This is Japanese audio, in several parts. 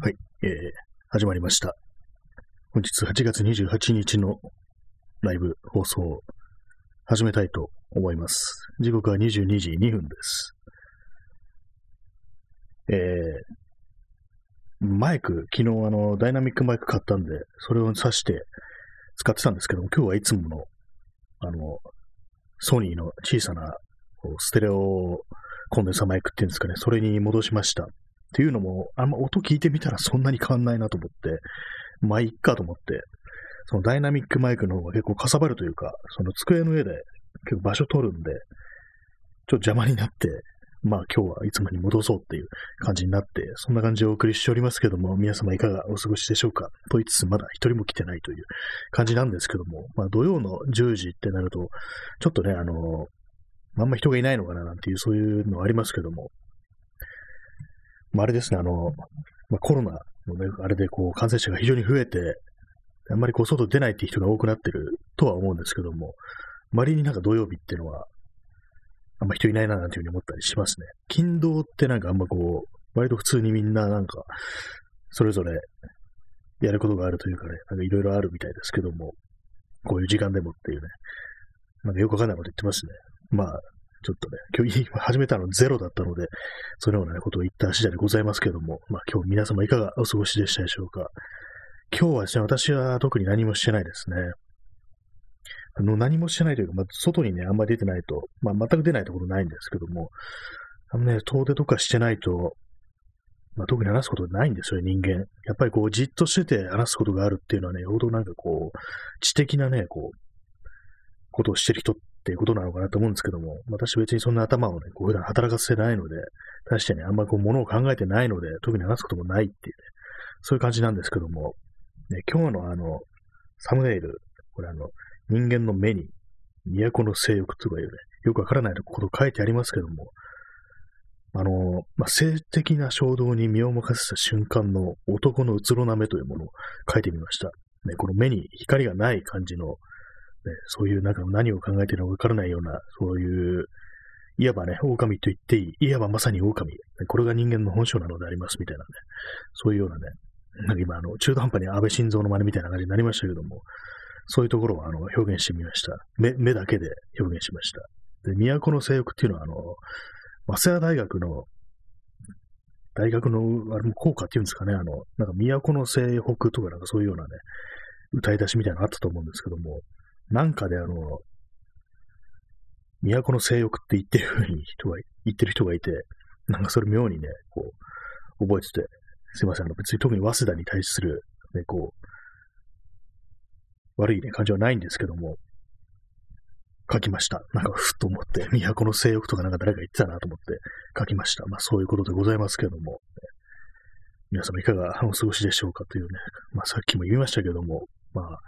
はい、えー、始まりました。本日8月28日のライブ放送を始めたいと思います。時刻は22時2分です。えー、マイク、昨日あの、ダイナミックマイク買ったんで、それを挿して使ってたんですけども、今日はいつもの、あの、ソニーの小さなステレオコンデンサーマイクっていうんですかね、それに戻しました。っていうのも、あんま音聞いてみたらそんなに変わんないなと思って、まあいっかと思って、そのダイナミックマイクの方が結構かさばるというか、その机の上で結構場所取るんで、ちょっと邪魔になって、まあ今日はいつもに戻そうっていう感じになって、そんな感じでお送りしておりますけども、皆様いかがお過ごしでしょうかと言いつつまだ一人も来てないという感じなんですけども、まあ土曜の10時ってなると、ちょっとね、あの、あんま人がいないのかななんていうそういうのありますけども、まあ、あれですね、あの、まあ、コロナのね、あれでこう感染者が非常に増えて、あんまりこう外出ないっていう人が多くなってるとは思うんですけども、周りになんか土曜日っていうのは、あんま人いないななんていうふうに思ったりしますね。勤労ってなんかあんまこう、割と普通にみんななんか、それぞれやることがあるというかね、なんかいろいろあるみたいですけども、こういう時間でもっていうね、なんかよくわかんないこと言ってますね。まあ、ちょっとね、今日始めたのゼロだったので、そのような、ことを言った次第でございますけども、まあ今日皆様いかがお過ごしでしたでしょうか。今日はですね、私は特に何もしてないですね。あの、何もしてないというか、まあ、外にね、あんまり出てないと、まあ全く出ないところないんですけども、あのね、遠出とかしてないと、まあ特に話すことないんですよ、人間。やっぱりこう、じっとしてて話すことがあるっていうのはね、よほどなんかこう、知的なね、こう、ことをしてる人っていうことなのかなと思うんですけども、私別にそんな頭をね、こう普段働かせてないので、確かにあんまりこう物を考えてないので、特に話すこともないっていうね、そういう感じなんですけども、ね、今日のあの、サムネイル、これあの、人間の目に都の性欲とかいうね、よくわからないこと書いてありますけども、あの、まあ、性的な衝動に身を任せた瞬間の男のうつろな目というものを書いてみました。ね、この目に光がない感じのね、そういうなんか何を考えているのかわからないような、そういう、いわばね、狼と言っていい、いわばまさに狼、これが人間の本性なのでありますみたいなね、そういうようなね、なんか今、あの、中途半端に安倍晋三の真似みたいな感じになりましたけども、そういうところをあの表現してみました。目、目だけで表現しました。で、都の性欲っていうのは、あの、早稲田大学の、大学の、あれも効果っていうんですかね、あの、なんか都の西北とかなんかそういうようなね、歌い出しみたいなのあったと思うんですけども、なんかであの、都の性欲って言ってる風に人が、言ってる人がいて、なんかそれ妙にね、こう、覚えてて、すいません、あの別に特に早稲田に対する、ね、こう、悪いね、感じはないんですけども、書きました。なんか、ふっと思って、都の性欲とかなんか誰か言ってたなと思って書きました。まあそういうことでございますけども、皆様いかがお過ごしでしょうかというね、まあさっきも言いましたけども、まあ、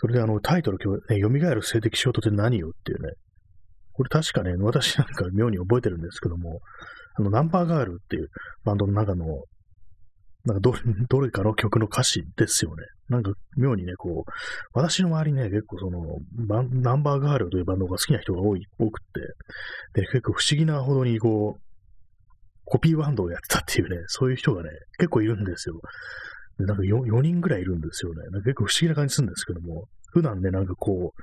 それであのタイトル今日ね、蘇る性的衝動って何よっていうね、これ確かね、私なんか妙に覚えてるんですけども、あの、ナンバーガールっていうバンドの中の、なんかどれ、どれかの曲の歌詞ですよね。なんか妙にね、こう、私の周りね、結構その、ナンバーガールというバンドが好きな人が多い、多くて、で、結構不思議なほどにこう、コピーバンドをやってたっていうね、そういう人がね、結構いるんですよ。なんか 4, 4人ぐらいいるんですよね。なんか結構不思議な感じするんですけども、普段ね、なんかこう、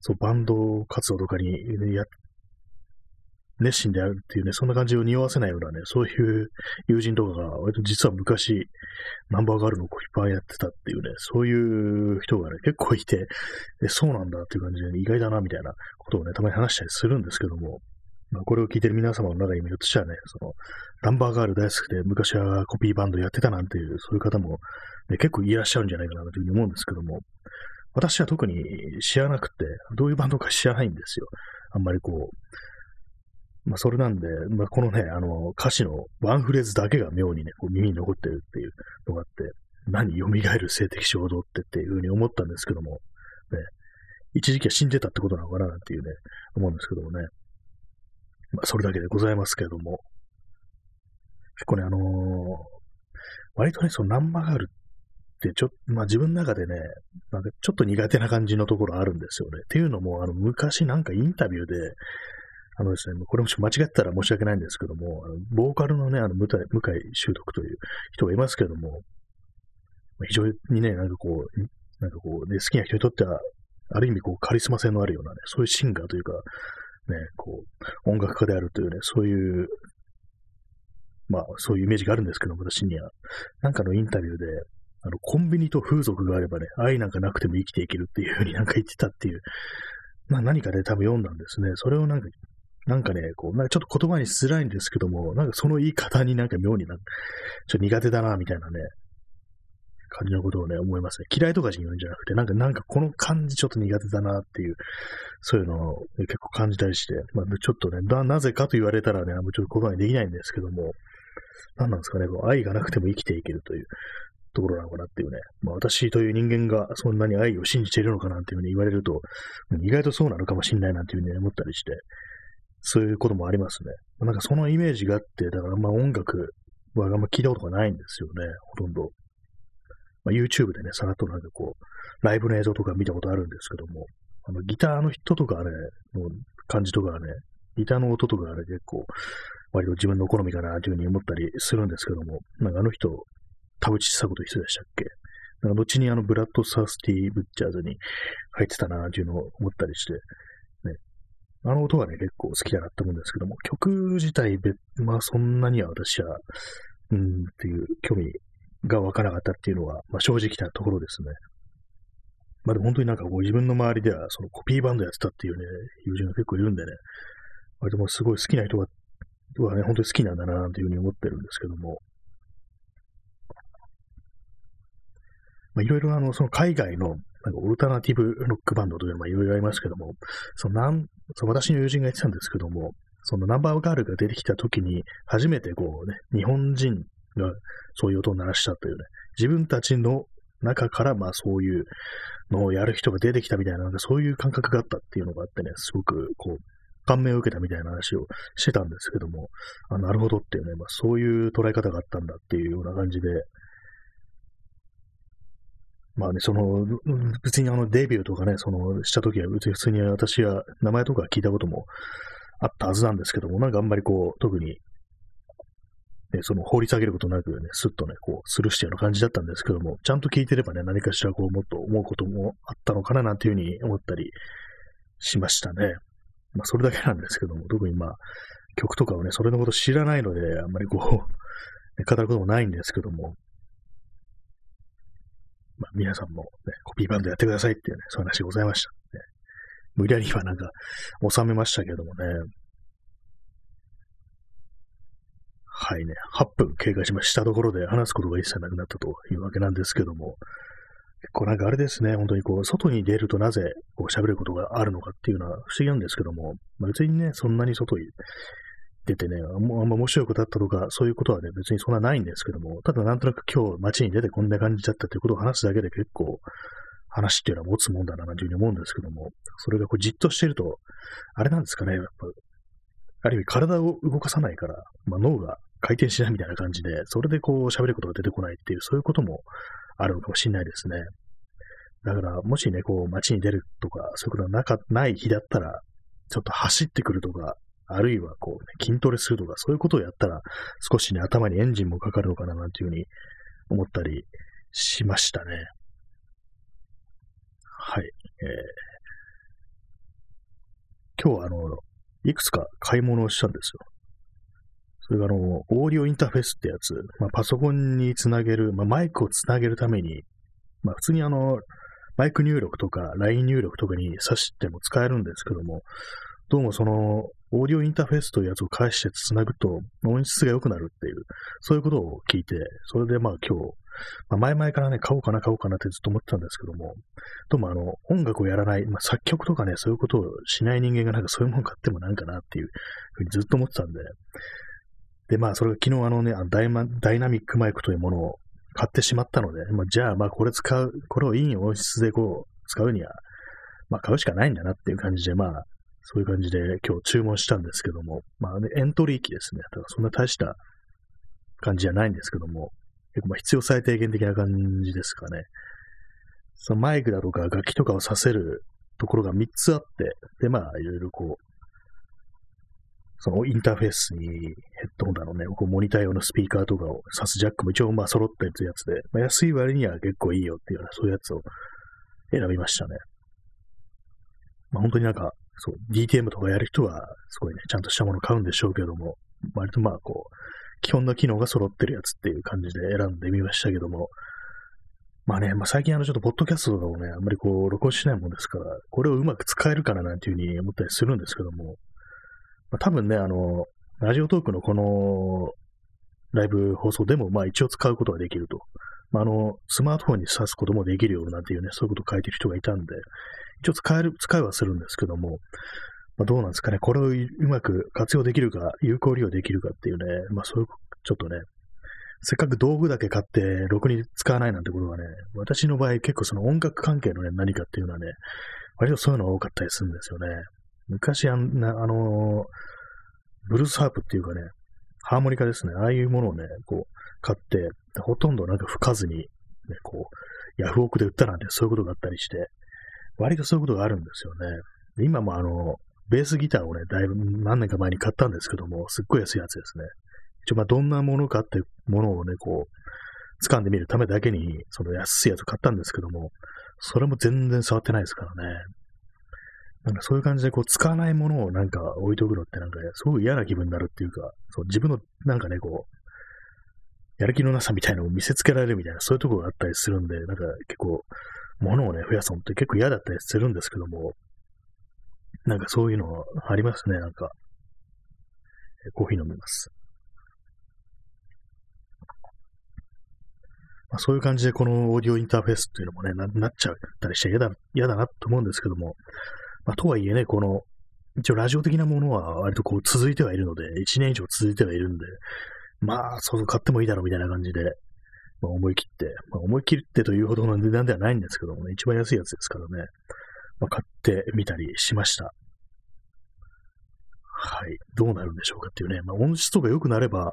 そう、バンド活動とかに、ね、や、熱心であるっていうね、そんな感じを匂わせないようなね、そういう友人とかが、割と実は昔、ナンバーガールのコピパーやってたっていうね、そういう人がね、結構いて、えそうなんだっていう感じで、ね意外だな、みたいなことをね、たまに話したりするんですけども、まあ、これを聞いてる皆様の中にもひょっとしたらね、その、ナンバーガール大好きで昔はコピーバンドやってたなんていう、そういう方も、ね、結構いらっしゃるんじゃないかなというふうに思うんですけども、私は特に知らなくて、どういうバンドか知らないんですよ。あんまりこう、まあそれなんで、まあこのね、あの歌詞のワンフレーズだけが妙にね、こう耳に残ってるっていうのがあって、何蘇る性的衝動ってっていうふうに思ったんですけども、ね、一時期は死んでたってことなのかななんていうね、思うんですけどもね。まあそれだけでございますけれども、結構ね、あのー割とね、そのナンバーガールってちょっと、まあ自分の中でね、なんかちょっと苦手な感じのところあるんですよね。っていうのも、あの、昔なんかインタビューで、あのですね、これもし間違ったら申し訳ないんですけども、あのボーカルのね、あの向井、向井修徳という人がいますけども、非常にね、なんかこう、なんかこう、ね、好きな人にとっては、ある意味こう、カリスマ性のあるようなね、そういうシンガーというか、ね、こう、音楽家であるというね、そういう、まあ、そういうイメージがあるんですけど、私には。なんかのインタビューで、あの、コンビニと風俗があればね、愛なんかなくても生きていけるっていうふうになんか言ってたっていう、まあ何かで、ね、多分読んだんですね。それをなんかなんかね、こう、なんかちょっと言葉にしづらいんですけども、なんかその言い方になんか妙になんか、ちょっと苦手だな、みたいなね、感じのことをね、思いますね。嫌いとかじゃ言うんじゃなくて、なんか、なんかこの感じちょっと苦手だなっていう、そういうのを結構感じたりして、まあ、ちょっとね、な、なぜかと言われたらね、もうちょっと言葉にできないんですけども、何なんですかね、こう愛がなくても生きていけるというところなのかなっていうね、まあ私という人間がそんなに愛を信じているのかなっていうふうに言われると、意外とそうなのかもしれないなっていうふうに思ったりして、そういうこともありますね。なんかそのイメージがあって、だからまあ音楽はあんま聞いたことがないんですよね、ほとんど。まあ、YouTube でね、さらっとなんかこう、ライブの映像とか見たことあるんですけども、あのギターの人とかね、の感じとかね、ギターの音とかね、結構、割と自分の好みかなというふうに思ったりするんですけども、なんかあの人、田淵久子と一緒でしたっけ？なんか後にあのブラッド・サースティ・ブッチャーズに入ってたなというのを思ったりして、ね。あの音はね、結構好きだなって思うんですけども、曲自体、まあそんなには私は、うんっていう興味が湧からなかったっていうのは、まあ正直なところですね。まあでも本当になんかこう自分の周りではそのコピーバンドやってたっていうね、友人が結構いるんでね、割ともうすごい好きな人が、はね、本当に好きなんだなというふうに思ってるんですけども、まあいろいろあの、その海外のなんかオルタナティブロックバンドというのもいろいろありますけども、そのなんその私の友人が言ってたんですけども、そのナンバーガールが出てきた時に、初めてこうね、日本人がそういう音を鳴らしたというね、自分たちの中からまあそういうのをやる人が出てきたみたいな、なんかそういう感覚があったっていうのがあってね、すごくこう、感銘を受けたみたいな話をしてたんですけども、あなるほどっていうね、まあそういう捉え方があったんだっていうような感じで、まあね、その、別にあのデビューとかね、その、した時は、別に普通に私は名前とか聞いたこともあったはずなんですけども、なんかあんまりこう、特に、ね、その、放り下げることなくね、スッとね、こう、スルーしたような感じだったんですけども、ちゃんと聞いてればね、何かしらこう、もっと思うこともあったのかな、なんていうふうに思ったりしましたね。まあ、それだけなんですけども、特にまあ、曲とかをね、それのこと知らないので、あんまりこう、語ることもないんですけども、まあ、皆さんも、ね、コピーバンドやってくださいっていうね、そういう話がございました、ね。無理やりはなんか、収めましたけどもね。はいね、8分経過しましたところで話すことが一切なくなったというわけなんですけども、結構なんかあれですね、本当にこう、外に出るとなぜこう喋ることがあるのかっていうのは不思議なんですけども、まあ、別にね、そんなに外に出てね、あんま面白くだったとか、そういうことはね、別にそんなないんですけども、ただなんとなく今日街に出てこんな感じだったということを話すだけで結構、話っていうのは持つもんだな、というふうに思うんですけども、それがこうじっとしていると、あれなんですかね、やっぱ、ある意味体を動かさないから、まあ、脳が回転しないみたいな感じで、それでこう喋ることが出てこないっていう、そういうこともあるのかもしれないですね。だから、もしね、こう街に出るとか、そういうことがなかない日だったら、ちょっと走ってくるとか、あるいはこう、ね、筋トレするとか、そういうことをやったら、少しね、頭にエンジンもかかるのかな、なんていうふうに思ったりしましたね。はい。えー、今日はあの、いくつか買い物をしたんですよ。それがあの、オーディオインターフェースってやつ、まあ、パソコンにつなげる、まあ、マイクをつなげるために、まあ、普通にあの、マイク入力とか LINE 入力とかに挿しても使えるんですけども、どうもその、オーディオインターフェースというやつを返して繋ぐと音質が良くなるっていう、そういうことを聞いて、それでまあ今日、まあ、前々からね、買おうかな買おうかなってずっと思ってたんですけども、どうもあの、音楽をやらない、まあ、作曲とかね、そういうことをしない人間がなんかそういうもの買ってもなんかなっていうふうにずっと思ってたんで、で、まあそれが昨日あのね、ダイマダイナミックマイクというものを買ってしまったので、まあ、じゃあまあこれ使う、これをいい音質でこう、使うには、まあ買うしかないんだなっていう感じで、まあそういう感じで今日注文したんですけども、まあ、ね、エントリー機ですね。だからそんな大した感じじゃないんですけども、結構まあ必要最低限的な感じですかね。そのマイクだとか楽器とかをさせるところが3つあって、で、まあ、いろいろこう、そのインターフェースにヘッドホンだのね、こうモニター用のスピーカーとかを挿すジャックも一応まあ揃ったやつで、まあ、安い割には結構いいよっていうような、そういうやつを選びましたね。まあ本当になんか、そう、DTM とかやる人は、すごいね、ちゃんとしたもの買うんでしょうけども、割とまあこう、基本の機能が揃ってるやつっていう感じで選んでみましたけども、まあね、まあ最近あのちょっとポッドキャストとかをね、あんまりこう録音しないもんですから、これをうまく使えるかななんていうふうに思ったりするんですけども、まあ、多分ね、あの、ラジオトークのこのライブ放送でもまあ一応使うことができると。まあ、あの、スマートフォンに挿すこともできるようなんていうね、そういうことを書いてる人がいたんで、一応使える、使いはするんですけども、まあ、どうなんですかね、これをうまく活用できるか、有効利用できるかっていうね、まあそういう、ちょっとね、せっかく道具だけ買って、ろくに使わないなんてことがね、私の場合結構その音楽関係のね、何かっていうのはね、割とそういうのが多かったりするんですよね。昔あんな、あの、ブルースハープっていうかね、ハーモニカですね。ああいうものをね、こう、買って、ほとんどなんか吹かずに、ね、こう、ヤフオクで売ったなんてそういうことがあったりして、割とそういうことがあるんですよね。今もあの、ベースギターをね、だいぶ何年か前に買ったんですけども、すっごい安いやつですね。一応まあどんなものかってものをね、こう、掴んでみるためだけに、その安いやつ買ったんですけども、それも全然触ってないですからね。なんかそういう感じでこう使わないものをなんか置いとくのってなんかすごく嫌な気分になるっていうか、そう自分のなんかね、こう、やる気のなさみたいなのを見せつけられるみたいな、そういうところがあったりするんで、なんか結構、物をね、増やすのって結構嫌だったりするんですけども、なんかそういうのありますね、なんか。コーヒー飲みます。まあ、そういう感じでこのオーディオインターフェースっていうのもね、ななっちゃったりして嫌だ、嫌だなと思うんですけども、まあ、とはいえね、この、一応ラジオ的なものは割とこう続いてはいるので、1年以上続いてはいるんで、まあ、そうそう買ってもいいだろうみたいな感じで、まあ、思い切って、まあ、思い切ってというほどの値段ではないんですけどもね、一番安いやつですからね、まあ、買ってみたりしました。はい。どうなるんでしょうかっていうね。まあ、音質とか良くなれば、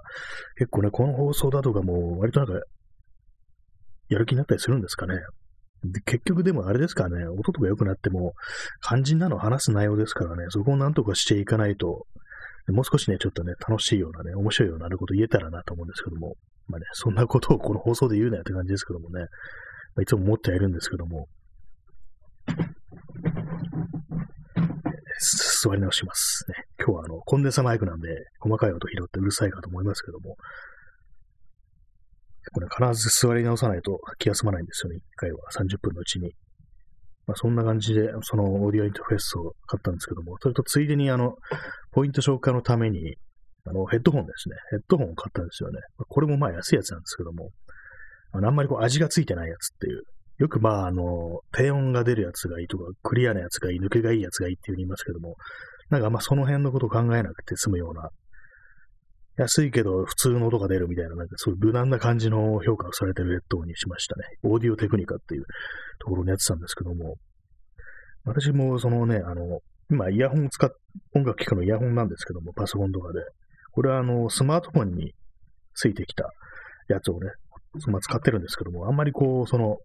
結構ね、この放送だとかも、割となんか、やる気になったりするんですかね。結局でもあれですからね、音とか良くなっても、肝心なの話す内容ですからね、そこをなんとかしていかないと、もう少しね、ちょっとね、楽しいようなね、面白いようなこと言えたらなと思うんですけども、まあね、そんなことをこの放送で言うなよって感じですけどもね、まあ、いつも思ってはいるんですけども、座り直します、ね。今日はあの、コンデンサマイクなんで、細かい音拾ってうるさいかと思いますけども、これ必ず座り直さないと気が済まないんですよね、一回は。30分のうちに。まあ、そんな感じで、そのオーディオインターフェースを買ったんですけども、それとついでにあの、ポイント消化のために、あの、ヘッドホンですね。ヘッドホンを買ったんですよね。これもまあ安いやつなんですけども、あの、あんまりこう味がついてないやつっていう。よくまあ、あの、低音が出るやつがいいとか、クリアなやつがいい、抜けがいいやつがいいっていうふうに言いますけども、なんかまその辺のことを考えなくて済むような、安いけど普通の音が出るみたいな、なんかそういう無難な感じの評価をされてるヘッドにしましたね。オーディオテクニカっていうところにやってたんですけども、私もそのね、あの、今イヤホンを使っ、音楽聴くのイヤホンなんですけども、パソコンとかで。これはあの、スマートフォンについてきたやつをね、まあ、使ってるんですけども、あんまりこう、その、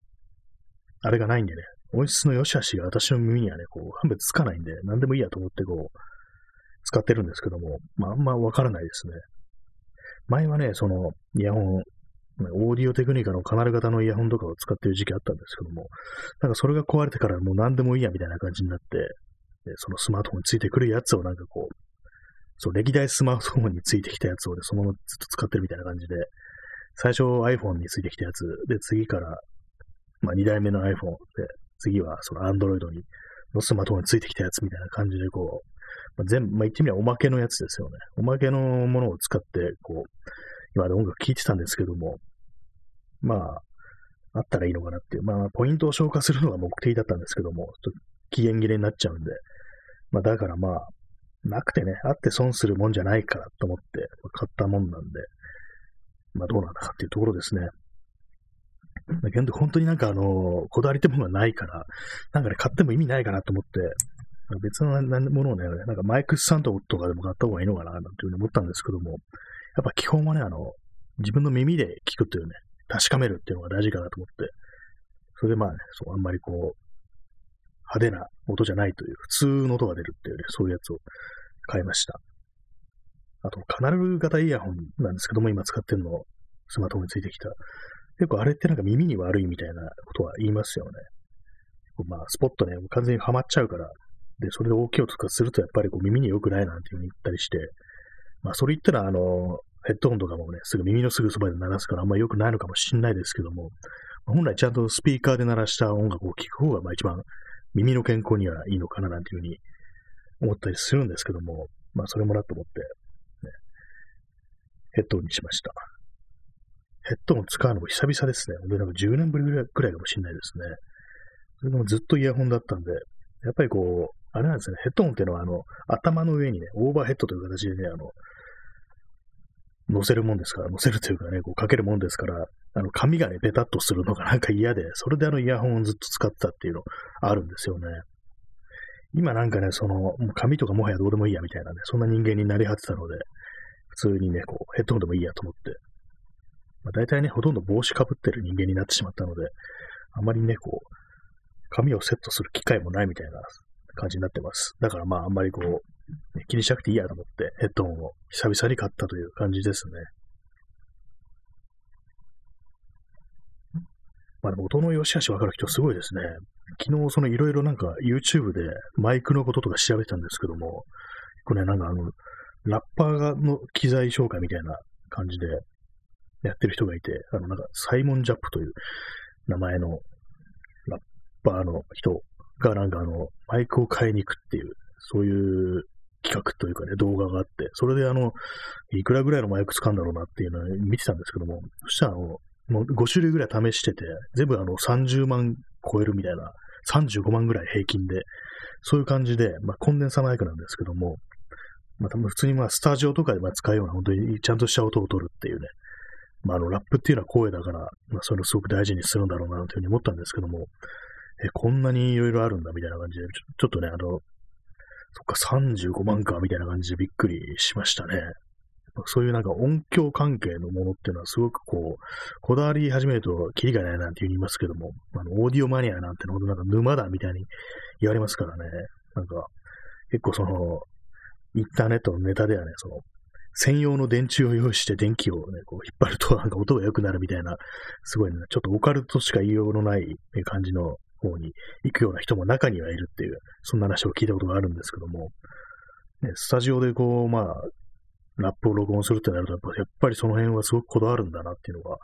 あれがないんでね、音質の良し悪しが私の耳にはね、こう、判別つかないんで、何でもいいやと思ってこう、使ってるんですけども、まあ、あんまわからないですね。前はね、その、イヤホン、オーディオテクニカのカナル型のイヤホンとかを使ってる時期あったんですけども、なんかそれが壊れてからもう何でもいいやみたいな感じになって、でそのスマートフォンについてくるやつをなんかこう、そう、歴代スマートフォンについてきたやつをね、そのままずっと使ってるみたいな感じで、最初 iPhone についてきたやつ、で、次から、まあ2代目の iPhone で、次はその Android に、のスマートフォンについてきたやつみたいな感じでこう、まあ、全部、まあ、言ってみればおまけのやつですよね。おまけのものを使って、こう、今まで音楽聴いてたんですけども、まあ、あったらいいのかなっていう、まあ、ポイントを消化するのが目的だったんですけども、ちょっと期限切れになっちゃうんで、まあ、だからまあ、なくてね、あって損するもんじゃないからと思ってまあ買ったもんなんで、まあどうなんだかっていうところですね。けど本当になんかあの、こだわりってものがないから、なんかね、買っても意味ないかなと思って、別のものをね、なんかマイクスタンドとかでも買った方がいいのかな、なんていうふうに思ったんですけども、やっぱ基本はね、あの、自分の耳で聞くっていうね、確かめるっていうのが大事かなと思って、それでまあね、そう、あんまりこう、派手な音じゃないという、普通の音が出るっていうね、そういうやつを買いました。あと、カナル型イヤホンなんですけども、今使ってるの、スマートフォンについてきた。結構あれってなんか耳に悪いみたいなことは言いますよね。まあ、スポットね、完全にはまっちゃうから、で、それで大きい音とかするとやっぱりこう耳に良くないなんていうふうに言ったりして、まあ、それ言ったら、あの、ヘッドホンとかもね、すぐ耳のすぐそばで鳴らすからあんまり良くないのかもしんないですけども、本来ちゃんとスピーカーで鳴らした音楽を聴く方がまあ一番耳の健康にはいいのかななんていうふうに思ったりするんですけども、まあそれもなと思って、ね、ヘッドホンにしました。ヘッドホン使うのも久々ですね。本当になんか10年ぶりぐらいかもしれないですね。それでもずっとイヤホンだったんで、やっぱりこう、あれなんですね、ヘッドホンっていうのはあの、頭の上にね、オーバーヘッドという形でね、あの、乗せるもんですから、乗せるというかね、こうかけるもんですから、あの、髪がね、ベタっとするのがなんか嫌で、それであのイヤホンをずっと使ってたっていうのあるんですよね。今なんかね、その、もう髪とかもはやどうでもいいやみたいなね、そんな人間になり果てたので、普通にね、こう、ヘッドホンでもいいやと思って、まあ、大体ね、ほとんど帽子かぶってる人間になってしまったので、あまりね、こう、髪をセットする機会もないみたいな感じになってます。だからまあ、あんまりこう、気にしなくていいやと思ってヘッドホンを久々に買ったという感じですね。まあでも音の良し悪し分かる人すごいですね。昨日そのいろいろなんか YouTube でマイクのこととか調べたんですけども、これなんかあの、ラッパーの機材紹介みたいな感じでやってる人がいて、あのなんかサイモン・ジャップという名前のラッパーの人がなんかあの、マイクを買いに行くっていう、そういう企画というかね、動画があって、それであの、いくらぐらいのマイク使うんだろうなっていうのを見てたんですけども、そしたらあの、もう5種類ぐらい試してて、全部あの30万超えるみたいな、35万ぐらい平均で、そういう感じで、まあ、コンデンサマイクなんですけども、まあ、多分普通にまあスタジオとかでまあ使うような本当にちゃんとした音を取るっていうね、まあ、あのラップっていうのは声だから、まあ、そういうのすごく大事にするんだろうなというふうに思ったんですけども、え、こんなにいろいろあるんだみたいな感じで、ちょっとね、あの、そっか、35万か、みたいな感じでびっくりしましたね。そういうなんか音響関係のものっていうのはすごくこう、こだわり始めるとキリがないなんて言いますけども、あの、オーディオマニアなんてのほんとなんか沼だみたいに言われますからね。なんか、結構その、インターネットのネタではね、その、専用の電池を用意して電気をね、こう引っ張るとなんか音が良くなるみたいな、すごいね、ちょっとオカルトしか言いようのない感じの方に行くような人も中にはいるっていう、そんな話を聞いたことがあるんですけども、ね、スタジオでこう、まあ、ラップを録音するってなると、やっぱりその辺はすごくこだわるんだなっていうのが、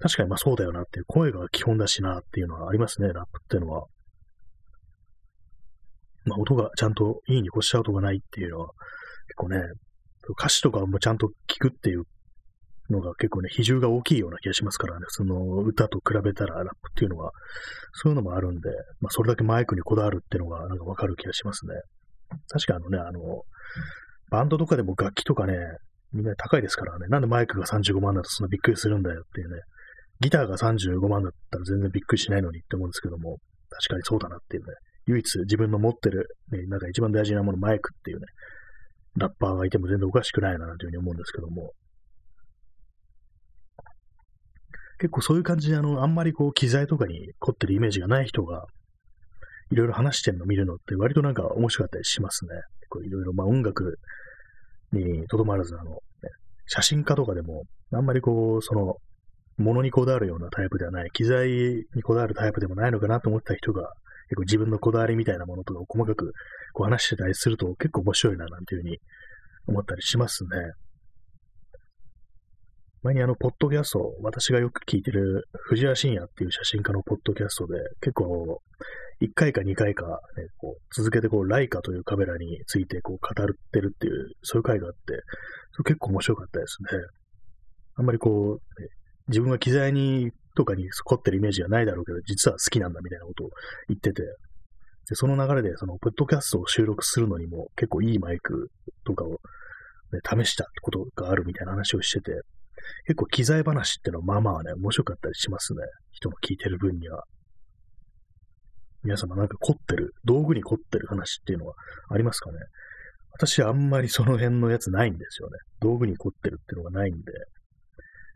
確かにまあそうだよなっていう、声が基本だしなっていうのはありますね、ラップっていうのは。まあ音がちゃんといいに越した音がないっていうのは、結構ね、歌詞とかもちゃんと聞くっていうのが結構ね、比重が大きいような気がしますからね、その歌と比べたらラップっていうのは、そういうのもあるんで、まあそれだけマイクにこだわるっていうのがなんかわかる気がしますね。確かあのね、あの、バンドとかでも楽器とかね、みんな高いですからね、なんでマイクが35万だとそんなびっくりするんだよっていうね、ギターが35万だったら全然びっくりしないのにって思うんですけども、確かにそうだなっていうね、唯一自分の持ってる、ね、なんか一番大事なもの、マイクっていうね、ラッパーがいても全然おかしくないなというふうに思うんですけども、結構そういう感じで、あの、あんまりこう、機材とかに凝ってるイメージがない人が、いろいろ話してるの見るのって割となんか面白かったりしますね。こういろいろ、まあ音楽にとどまらず、あの、写真家とかでも、あんまりこう、その、ものにこだわるようなタイプではない、機材にこだわるタイプでもないのかなと思った人が、結構自分のこだわりみたいなものとかを細かくこう話してたりすると結構面白いななんていうふうに思ったりしますね。前にあの、ポッドキャスト、私がよく聞いてる藤原信也っていう写真家のポッドキャストで、結構、1回か2回か、ね、こう続けてこう、ライカというカメラについてこう語ってるっていう、そういう回があって、それ結構面白かったですね。あんまりこう、ね、自分は機材にとかに凝ってるイメージがないだろうけど、実は好きなんだみたいなことを言ってて、でその流れで、その、ポッドキャストを収録するのにも結構いいマイクとかを、ね、試したことがあるみたいな話をしてて、結構機材話ってのはまあまあね、面白かったりしますね。人の聞いてる分には。皆様なんか凝ってる、道具に凝ってる話っていうのはありますかね私はあんまりその辺のやつないんですよね。道具に凝ってるっていうのがないんで。っ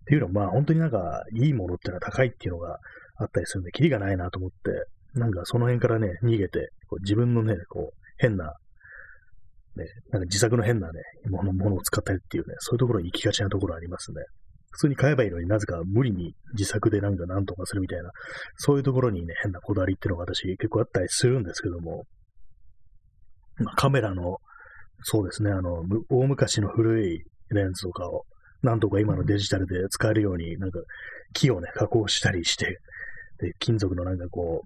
ていうのはまあ本当になんかいいものっていうのは高いっていうのがあったりするんで、キリがないなと思って、なんかその辺からね、逃げて、こう自分のね、こう変なね、なんか自作の変なね、ものものを使ったりっていうね、そういうところに行きがちなところありますね。普通に買えばいいのになぜか無理に自作でなんか何とかするみたいな、そういうところにね、変なこだわりっていうのが私結構あったりするんですけども、まあ、カメラの、そうですね、あの、大昔の古いレンズとかを、なんとか今のデジタルで使えるように、なんか木をね、加工したりして、で、金属のなんかこ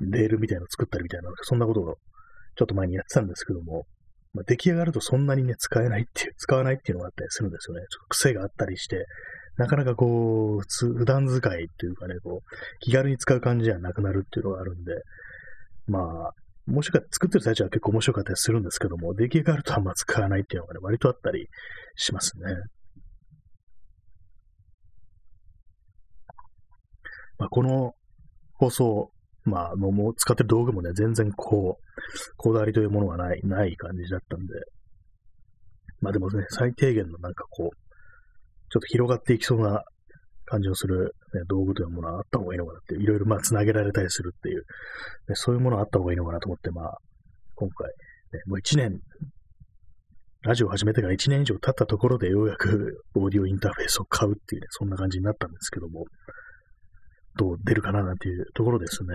う、レールみたいなのを作ったりみたいな、そんなことをちょっと前にやってたんですけども、まあ、出来上がるとそんなにね、使えないっていう、使わないっていうのがあったりするんですよね。ちょっと癖があったりして、なかなかこう、普通、普段使いっていうかね、こう、気軽に使う感じじゃなくなるっていうのがあるんで、まあ、もしか作ってる最中は結構面白かったりするんですけども、出来上がるとあんま使わないっていうのがね、割とあったりしますね。まあ、この放送、まあ、もう使ってる道具もね、全然こう、こだわりというものがない、ない感じだったんで、まあでもね、最低限のなんかこう、ちょっと広がっていきそうな感じのする、ね、道具というものはあった方がいいのかなっていろいろまあ繋げられたりするっていう、ね、そういうものはあった方がいいのかなと思って、まあ、今回、ね、もう一年、ラジオを始めてから1年以上経ったところでようやくオーディオインターフェースを買うっていうね、そんな感じになったんですけども、どう出るかななんていうところですね。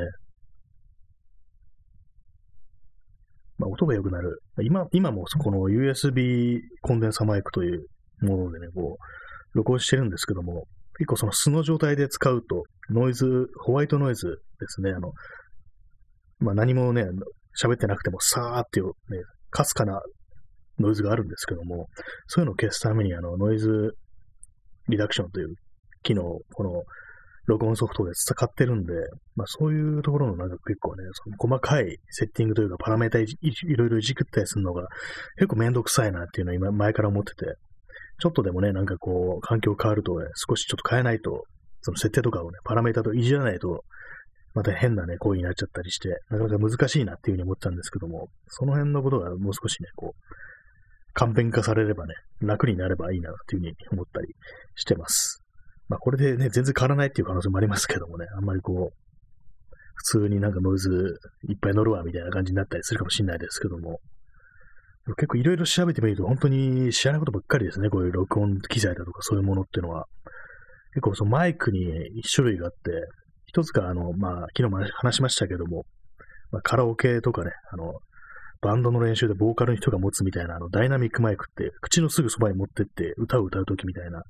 まあ、音が良くなる。今、今もこの USB コンデンサマイクというものでね、こう、録音してるんですけども、結構その素の状態で使うと、ノイズ、ホワイトノイズですね、あの、まあ何もね、喋ってなくても、さーっていうね、かすかなノイズがあるんですけども、そういうのを消すために、あの、ノイズリダクションという機能、この録音ソフトで使ってるんで、まあそういうところのなんか結構ね、その細かいセッティングというかパラメータいいろいろいじくったりするのが結構めんどくさいなっていうのは今前から思ってて、ちょっとでもね、なんかこう、環境変わるとね、少しちょっと変えないと、その設定とかをね、パラメータといじらないと、また変なね、行為になっちゃったりして、なかなか難しいなっていうふうに思ったんですけども、その辺のことがもう少しね、こう、簡便化されればね、楽になればいいなっていうふうに思ったりしてます。まあこれでね、全然変わらないっていう可能性もありますけどもね、あんまりこう、普通になんかノイズいっぱい乗るわみたいな感じになったりするかもしれないですけども、結構いろいろ調べてみると本当に知らないことばっかりですね、こういう録音機材だとかそういうものっていうのは。結構そのマイクに一種類があって、一つがあの、まあ、昨日も話しましたけども、まあ、カラオケとかね、あの、バンドの練習でボーカルの人が持つみたいなあのダイナミックマイクって、口のすぐそばに持ってって歌を歌うときみたいな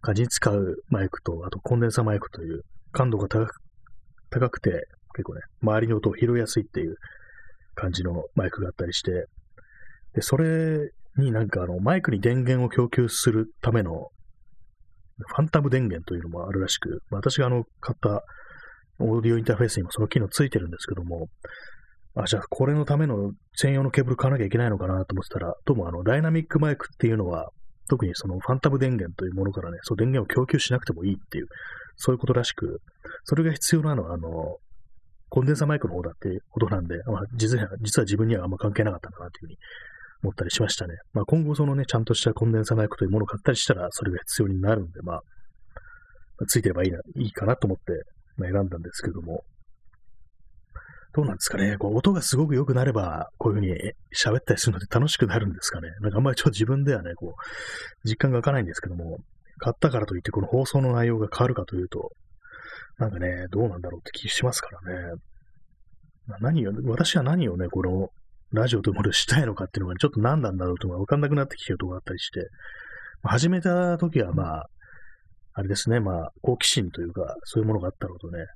感じに使うマイクと、あとコンデンサーマイクという感度が高く高くて、結構ね、周りの音を拾いやすいっていう感じのマイクがあったりして、で、それになんかあの、マイクに電源を供給するための、ファンタム電源というのもあるらしく、私があの、買ったオーディオインターフェースにもその機能ついてるんですけども、あ、じゃあこれのための専用のケーブル買わなきゃいけないのかなと思ってたら、どうもあの、ダイナミックマイクっていうのは、特にそのファンタム電源というものからね、そう電源を供給しなくてもいいっていう、そういうことらしく、それが必要なのは、あの、コンデンサマイクの方だってことなんで、まあ、実は実は自分にはあんま関係なかったかなというふうに思ったりしましたね。まあ、今後そのね、ちゃんとしたコンデンサマイクというものを買ったりしたら、それが必要になるんで、まあ、ついてればいいな、いいかなと思って、まあ、選んだんですけども、どうなんですかね。こう音がすごく良くなれば、こういうふうに喋ったりするので楽しくなるんですかね。なんかあんまりちょっと自分ではね、こう、実感が湧かないんですけども、買ったからといってこの放送の内容が変わるかというと、なんかね、どうなんだろうって気しますからね。まあ何を、私は何をね、このラジオというものをしたいのかっていうのが、ちょっと何なんだろうというのが分かんなくなってきてるところがあったりして、まあ、始めた時はまあ、あれですね、まあ、好奇心というか、そういうものがあったのとね、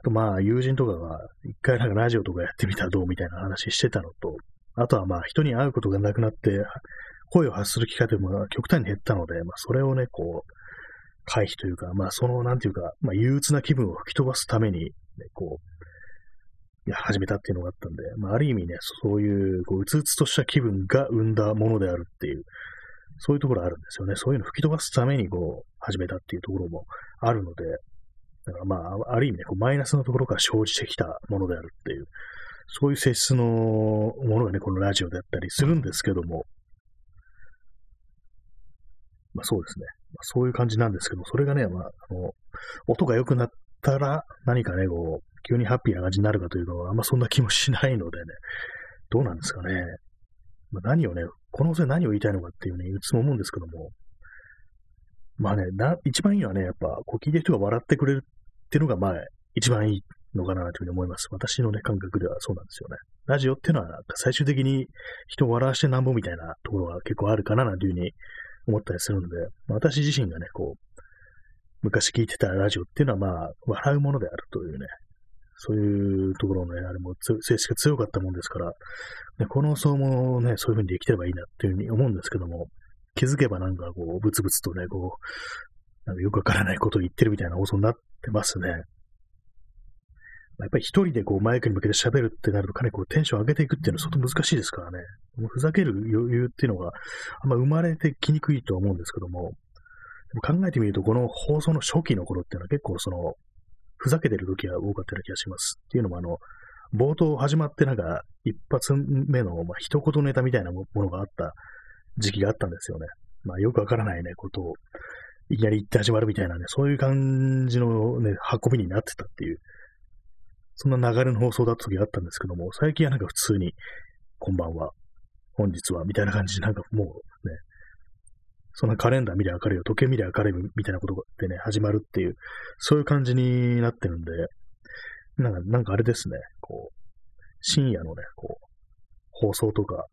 あとまあ、友人とかが、一回なんかラジオとかやってみたらどうみたいな話してたのと、あとはまあ、人に会うことがなくなって、声を発する機会というのが極端に減ったので、まあ、それをね、こう、回避というか、まあ、その、なんていうか、まあ、憂鬱な気分を吹き飛ばすために、ね、こう、いや、始めたっていうのがあったんで、まあ、ある意味ね、そういう、こう、うつうつとした気分が生んだものであるっていう、そういうところあるんですよね。そういうの吹き飛ばすために、こう、始めたっていうところもあるので、だからまあ、ある意味ね、こうマイナスのところから生じてきたものであるっていう、そういう性質のものがね、このラジオであったりするんですけども、まあそうですね。まあ、そういう感じなんですけど、それがね、まあ、あの、音が良くなったら、何かね、こう、急にハッピーな感じになるかというのは、あんまそんな気もしないのでね、どうなんですかね。まあ、何をね、この放送で何を言いたいのかっていうね、いつも思うんですけども、まあね、な、一番いいのはね、やっぱ、こう聞いてる人が笑ってくれるっていうのが、まあ、一番いいのかなというふうに思います。私のね、感覚ではそうなんですよね。ラジオっていうのは、最終的に人を笑わしてなんぼみたいなところが結構あるかな、なんていうふうに思ったりするので、まあ、私自身がね、こう、昔聞いてたラジオっていうのは、まあ、笑うものであるというね、そういうところのね、あれも性質が強かったもんですから、ね、この層もね、そういう風にできればいいなっていうふうに思うんですけども、気づけばなんかこう、ブツブツとね、こう、なんかよくわからないことを言ってるみたいな放送になってますね。やっぱり一人でこうマイクに向けて喋るってなるとかなりこうテンション上げていくっていうのは相当難しいですからね。ふざける余裕っていうのがあんま生まれてきにくいとは思うんですけども、でも考えてみるとこの放送の初期の頃っていうのは結構その、ふざけてる時が多かったような気がします。っていうのもあの、冒頭始まってなんか一発目の、まあ、一言ネタみたいなものがあった時期があったんですよね。まあよくわからないね、ことをいきなり言って始まるみたいなね、そういう感じのね、運びになってたっていうそんな流れの放送だった時があったんですけども、最近はなんか普通に、こんばんは、本日は、みたいな感じで、なんかもうね、そんなカレンダー見りゃ明るいよ、時計見りゃ明るいみたいなことでね、始まるっていう、そういう感じになってるんで、なんか、なんかあれですね、こう、深夜のね、こう、放送とか、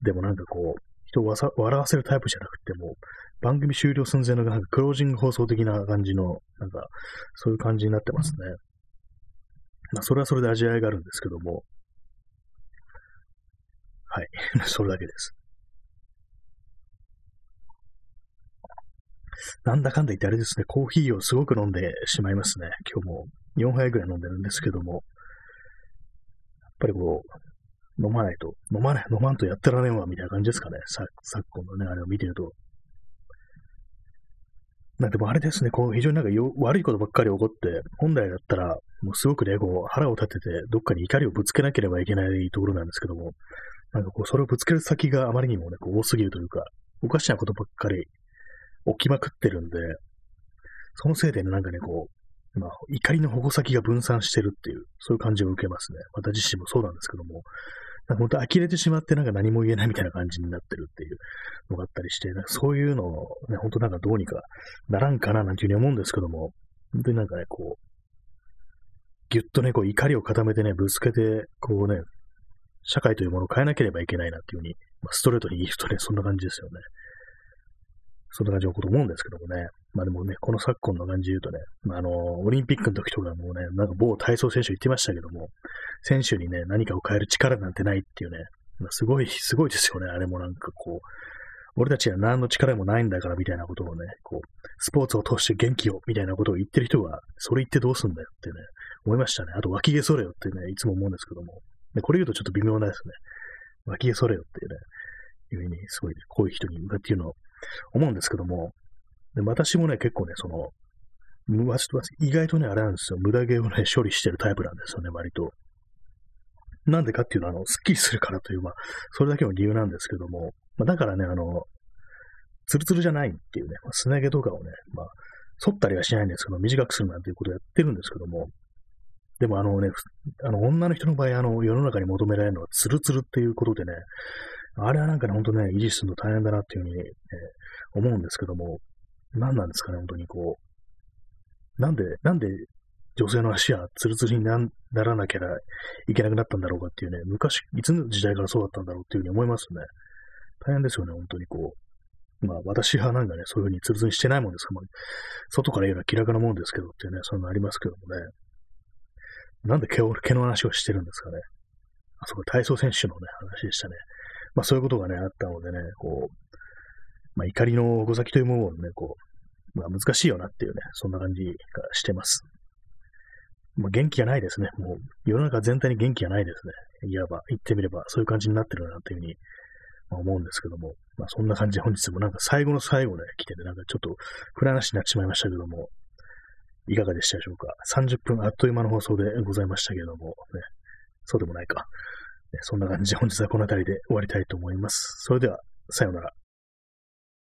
でもなんかこう、人を笑わせるタイプじゃなくても、番組終了寸前のなんかクロージング放送的な感じの、なんか、そういう感じになってますね。まあ、それはそれで味わいがあるんですけども、はい。それだけです。なんだかんだ言ってあれですね、コーヒーをすごく飲んでしまいますね。今日も4杯ぐらい飲んでるんですけども、やっぱりこう、飲まないと、飲まない、飲まんとやってられんわ、みたいな感じですかね。昨今のね、あれを見てると。なんでもあれですね、こう、非常になんかよ悪いことばっかり起こって、本来だったら、もうすごくね、こう、腹を立てて、どっかに怒りをぶつけなければいけないところなんですけども、なんかこう、それをぶつける先があまりにもね、こう多すぎるというか、おかしなことばっかり起きまくってるんで、そのせいでね、なんかね、こう、まあ、怒りの矛先が分散してるっていう、そういう感じを受けますね。私自身もそうなんですけども、本当呆れてしまってなんか何も言えないみたいな感じになってるっていうのがあったりして、なんかそういうのをね、本当なんかどうにかならんかななんていうふうに思うんですけども、本当になんかね、こう、ぎゅっとね、こう怒りを固めてね、ぶつけて、こうね、社会というものを変えなければいけないなっていうふうに、まあ、ストレートに言うとね、そんな感じですよね。そんな感じのこと思うんですけどもね。まあでもね、この昨今の感じで言うとね、まあ、あの、オリンピックの時とかもね、なんか某体操選手言ってましたけども、選手にね、何かを変える力なんてないっていうね、まあ、すごい、すごいですよね、あれもなんかこう、俺たちは何の力もないんだからみたいなことをね、こう、スポーツを通して元気をみたいなことを言ってる人が、それ言ってどうすんだよってね、思いましたね。あと、脇毛それよってね、いつも思うんですけども、でこれ言うとちょっと微妙なですね、脇毛それよっていうね、いうふうに、すごい、こういう人に向かって言うのを思うんですけども、で私もね、結構ね、その、意外とね、あれなんですよ。無駄毛をね、処理してるタイプなんですよね、割と。なんでかっていうのは、あの、スッキリするからという、まあ、それだけの理由なんですけども、まあ、だからね、あの、ツルツルじゃないっていうね、まあ、すね毛とかをね、まあ、剃ったりはしないんですけど、短くするなんていうことをやってるんですけども、でもあのね、あの、女の人の場合、あの、世の中に求められるのはツルツルっていうことでね、あれはなんかね、ほんとね、維持するの大変だなっていうふうに、ね、思うんですけども、何なんですかね、本当にこう。なんで、なんで女性の足はツルツルにならなきゃいけなくなったんだろうかっていうね、昔、いつの時代からそうだったんだろうっていうふうに思いますね。大変ですよね、本当にこう。まあ、私はなんかね、そういうふうにツルツルにしてないもんですから、外から言えば気楽なもんですけどっていうね、そういうのありますけどもね。なんで毛を毛の話をしてるんですかね。あそこ体操選手のね、話でしたね。まあそういうことがね、あったのでね、こう、まあ怒りの矛先というものをね、こう、まあ難しいよなっていうね、そんな感じがしてます。まあ元気がないですね。もう世の中全体に元気がないですね。いわば、言ってみれば、そういう感じになってるなというふうに、ま、思うんですけども、まあそんな感じで本日もなんか最後の最後で来てね、なんかちょっと暗話になってしまいましたけども、いかがでしたでしょうか。30分あっという間の放送でございましたけれども、ね、そうでもないか。そんな感じで本日はこの辺りで終わりたいと思います。それでは、さようなら。